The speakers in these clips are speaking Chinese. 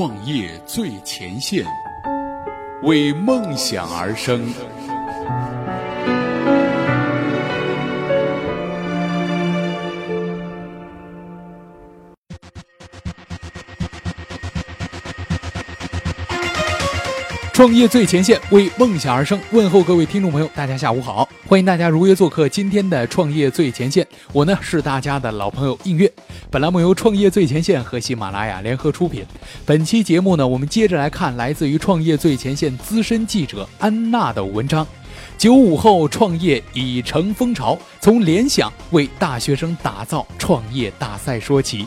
创业最前线，为梦想而生。创业最前线，为梦想而生。问候各位听众朋友，大家下午好，欢迎大家如约做客今天的创业最前线。我呢是大家的老朋友映月。本栏目由创业最前线和喜马拉雅联合出品。本期节目呢，我们接着来看来自于创业最前线资深记者安娜的文章：九五后创业已成风潮，从联想为大学生打造创业大赛说起。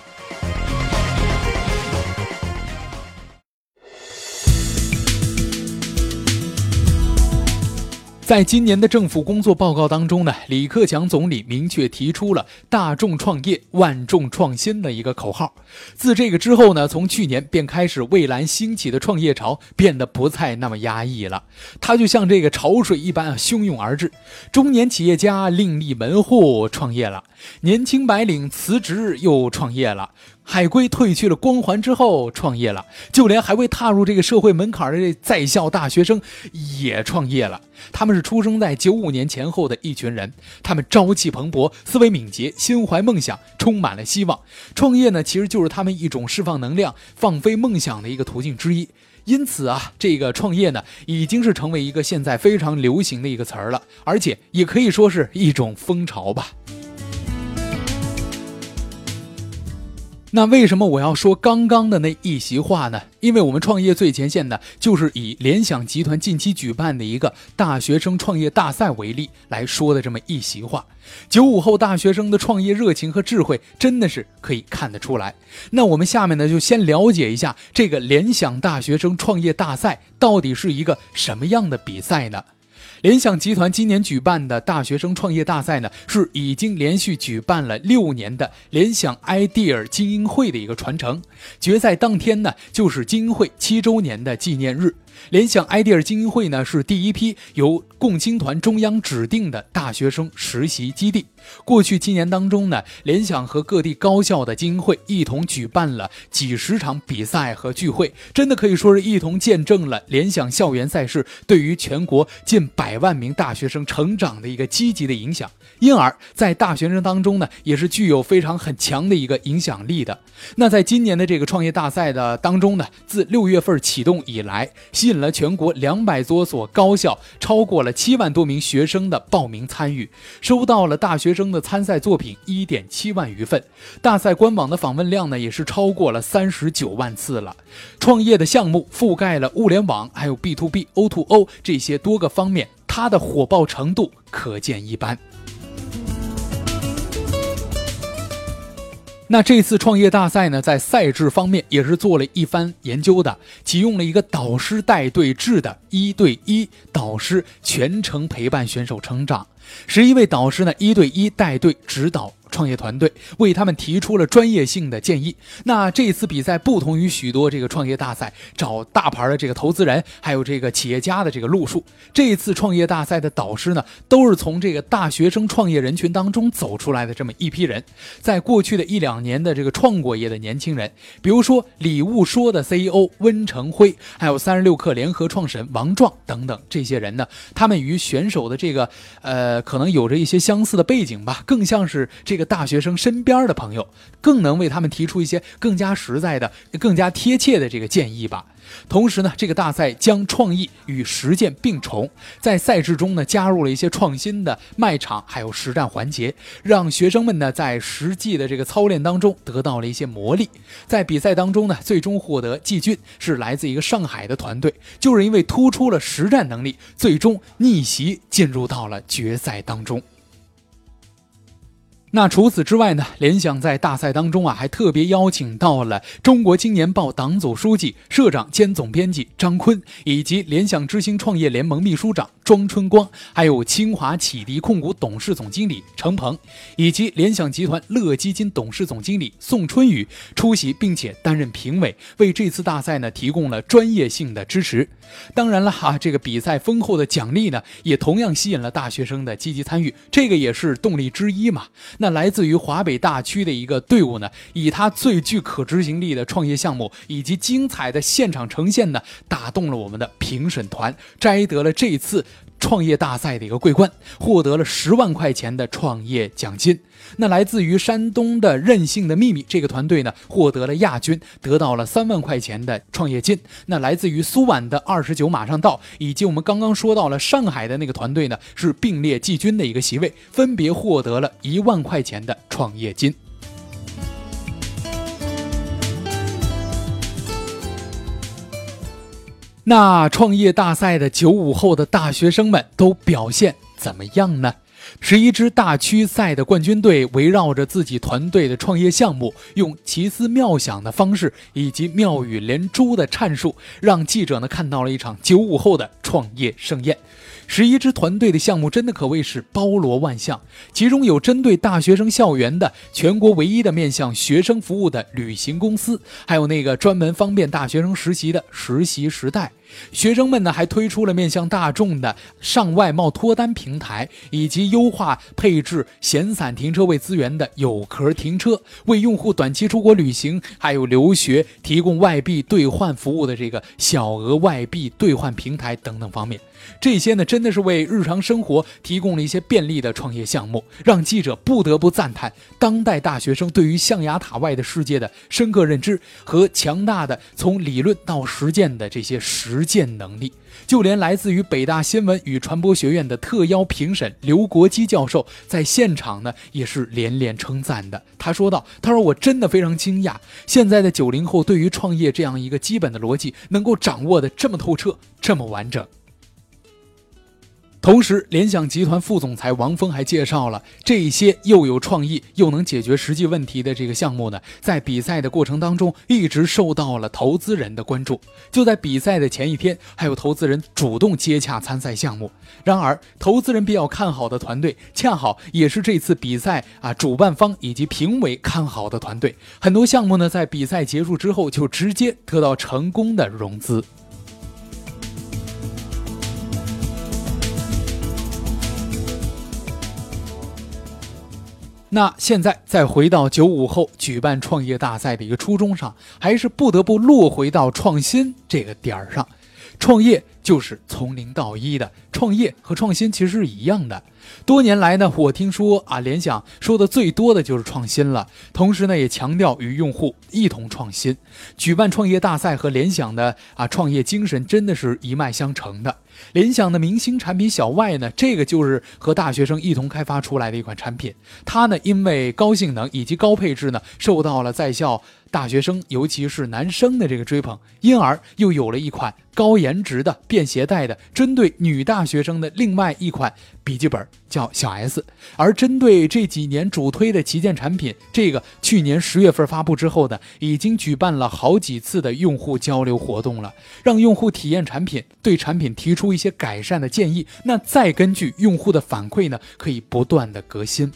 在今年的政府工作报告当中呢，李克强总理明确提出了“大众创业，万众创新”的一个口号。自这个之后呢，从去年便开始蔚蓝兴起的创业潮变得不再那么压抑了，它就像这个潮水一般汹涌而至。中年企业家另立门户创业了，年轻白领辞职又创业了。海归褪去了光环之后创业了，就连还未踏入这个社会门槛的这在校大学生也创业了。他们是出生在九五年前后的一群人，他们朝气蓬勃，思维敏捷，心怀梦想，充满了希望。创业呢，其实就是他们一种释放能量、放飞梦想的一个途径之一。因此啊，这个创业呢，已经是成为一个现在非常流行的一个词儿了，而且也可以说是一种风潮吧。那为什么我要说刚刚的那一席话呢？因为我们创业最前线的，就是以联想集团近期举办的一个大学生创业大赛为例来说的这么一席话。九五后大学生的创业热情和智慧，真的是可以看得出来。那我们下面呢，就先了解一下这个联想大学生创业大赛到底是一个什么样的比赛呢？联想集团今年举办的大学生创业大赛呢，是已经连续举办了六年的联想 idea 精英会的一个传承。决赛当天呢，就是精英会七周年的纪念日。联想 idea 精英会呢，是第一批由共青团中央指定的大学生实习基地。过去七年当中呢，联想和各地高校的精英会一同举办了几十场比赛和聚会，真的可以说是一同见证了联想校园赛事对于全国近百万名大学生成长的一个积极的影响。因而，在大学生当中呢，也是具有非常很强的一个影响力的。那在今年的这个创业大赛的当中呢，自六月份启动以来，吸引了全国两百多所高校，超过了七万多名学生的报名参与，收到了大学。生的参赛作品一点七万余份，大赛官网的访问量呢也是超过了三十九万次了。创业的项目覆盖了物联网，还有 B to B、O to O 这些多个方面，它的火爆程度可见一斑。那这次创业大赛呢，在赛制方面也是做了一番研究的，启用了一个导师带队制的一对一导师，全程陪伴选手成长。十一位导师呢，一对一带队指导。创业团队为他们提出了专业性的建议。那这次比赛不同于许多这个创业大赛找大牌的这个投资人，还有这个企业家的这个路数。这次创业大赛的导师呢，都是从这个大学生创业人群当中走出来的这么一批人。在过去的一两年的这个创过业的年轻人，比如说礼物说的 CEO 温成辉，还有三十六氪联合创始人王壮等等这些人呢，他们与选手的这个呃，可能有着一些相似的背景吧，更像是这个。大学生身边的朋友，更能为他们提出一些更加实在的、更加贴切的这个建议吧。同时呢，这个大赛将创意与实践并重，在赛制中呢加入了一些创新的卖场还有实战环节，让学生们呢在实际的这个操练当中得到了一些磨砺。在比赛当中呢，最终获得季军是来自一个上海的团队，就是因为突出了实战能力，最终逆袭进入到了决赛当中。那除此之外呢？联想在大赛当中啊，还特别邀请到了《中国青年报》党组书记、社长兼总编辑张坤，以及联想之星创业联盟秘书长庄春光，还有清华启迪控股董事总经理程鹏，以及联想集团乐基金董事总经理宋春雨出席，并且担任评委，为这次大赛呢提供了专业性的支持。当然了哈，这个比赛丰厚的奖励呢，也同样吸引了大学生的积极参与，这个也是动力之一嘛。那来自于华北大区的一个队伍呢，以他最具可执行力的创业项目以及精彩的现场呈现呢，打动了我们的评审团，摘得了这次。创业大赛的一个桂冠，获得了十万块钱的创业奖金。那来自于山东的任性的秘密这个团队呢，获得了亚军，得到了三万块钱的创业金。那来自于苏皖的二十九马上到，以及我们刚刚说到了上海的那个团队呢，是并列季军的一个席位，分别获得了一万块钱的创业金。那创业大赛的九五后的大学生们都表现怎么样呢？十一支大区赛的冠军队围绕着自己团队的创业项目，用奇思妙想的方式以及妙语连珠的阐述，让记者呢看到了一场九五后的创业盛宴。十一支团队的项目真的可谓是包罗万象，其中有针对大学生校园的全国唯一的面向学生服务的旅行公司，还有那个专门方便大学生实习的实习时代。学生们呢还推出了面向大众的上外贸脱单平台，以及优化配置闲散停车位资源的有壳停车，为用户短期出国旅行还有留学提供外币兑换服务的这个小额外币兑换平台等等方面，这些呢真的是为日常生活提供了一些便利的创业项目，让记者不得不赞叹当代大学生对于象牙塔外的世界的深刻认知和强大的从理论到实践的这些实。践能力，就连来自于北大新闻与传播学院的特邀评审刘国基教授在现场呢，也是连连称赞的。他说道：“他说我真的非常惊讶，现在的九零后对于创业这样一个基本的逻辑，能够掌握的这么透彻，这么完整。”同时，联想集团副总裁王峰还介绍了这些又有创意又能解决实际问题的这个项目呢，在比赛的过程当中一直受到了投资人的关注。就在比赛的前一天，还有投资人主动接洽参赛项目。然而，投资人比较看好的团队，恰好也是这次比赛啊主办方以及评委看好的团队。很多项目呢，在比赛结束之后就直接得到成功的融资。那现在再回到九五后举办创业大赛的一个初衷上，还是不得不落回到创新这个点儿上。创业就是从零到一的，创业和创新其实是一样的。多年来呢，我听说啊，联想说的最多的就是创新了，同时呢，也强调与用户一同创新。举办创业大赛和联想的啊创业精神真的是一脉相承的。联想的明星产品小外呢，这个就是和大学生一同开发出来的一款产品。它呢，因为高性能以及高配置呢，受到了在校。大学生，尤其是男生的这个追捧，因而又有了一款高颜值的便携带的，针对女大学生的另外一款笔记本，叫小 S。而针对这几年主推的旗舰产品，这个去年十月份发布之后呢，已经举办了好几次的用户交流活动了，让用户体验产品，对产品提出一些改善的建议，那再根据用户的反馈呢，可以不断的革新。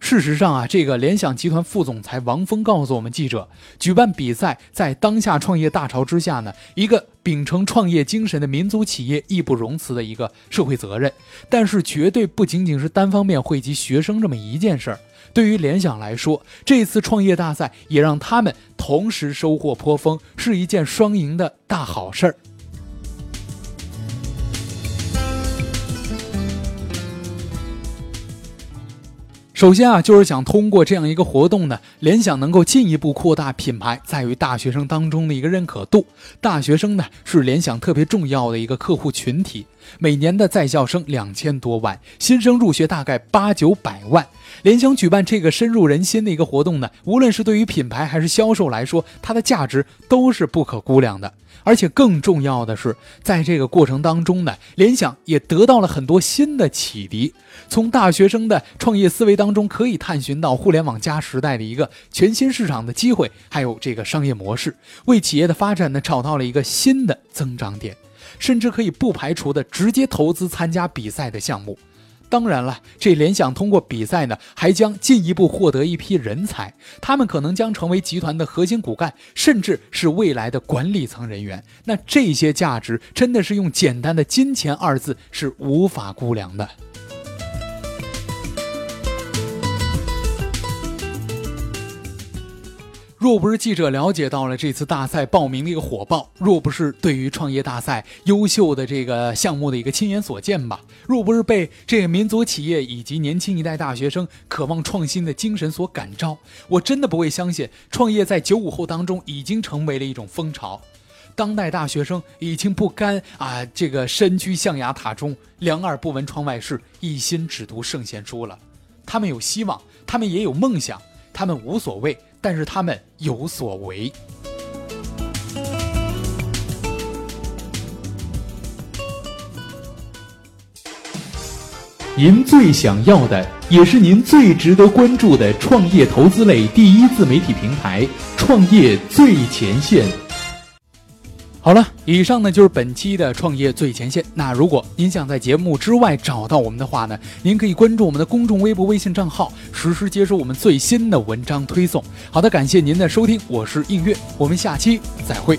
事实上啊，这个联想集团副总裁王峰告诉我们记者，举办比赛在当下创业大潮之下呢，一个秉承创业精神的民族企业义不容辞的一个社会责任。但是绝对不仅仅是单方面惠及学生这么一件事儿。对于联想来说，这次创业大赛也让他们同时收获颇丰，是一件双赢的大好事儿。首先啊，就是想通过这样一个活动呢，联想能够进一步扩大品牌在于大学生当中的一个认可度。大学生呢是联想特别重要的一个客户群体，每年的在校生两千多万，新生入学大概八九百万。联想举办这个深入人心的一个活动呢，无论是对于品牌还是销售来说，它的价值都是不可估量的。而且更重要的是，在这个过程当中呢，联想也得到了很多新的启迪。从大学生的创业思维当中，可以探寻到互联网加时代的一个全新市场的机会，还有这个商业模式，为企业的发展呢找到了一个新的增长点，甚至可以不排除的直接投资参加比赛的项目。当然了，这联想通过比赛呢，还将进一步获得一批人才，他们可能将成为集团的核心骨干，甚至是未来的管理层人员。那这些价值真的是用简单的“金钱”二字是无法估量的。若不是记者了解到了这次大赛报名的一个火爆，若不是对于创业大赛优秀的这个项目的一个亲眼所见吧，若不是被这个民族企业以及年轻一代大学生渴望创新的精神所感召，我真的不会相信创业在九五后当中已经成为了一种风潮。当代大学生已经不甘啊，这个身居象牙塔中，两耳不闻窗外事，一心只读圣贤书了。他们有希望，他们也有梦想，他们无所谓，但是他们有所为。您最想要的，也是您最值得关注的创业投资类第一自媒体平台——创业最前线。好了，以上呢就是本期的创业最前线。那如果您想在节目之外找到我们的话呢，您可以关注我们的公众微博、微信账号，实时接收我们最新的文章推送。好的，感谢您的收听，我是映月，我们下期再会。